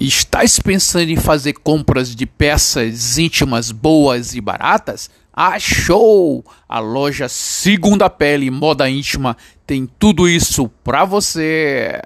Estás pensando em fazer compras de peças íntimas boas e baratas? Ah, Achou! A loja Segunda Pele Moda Íntima tem tudo isso para você.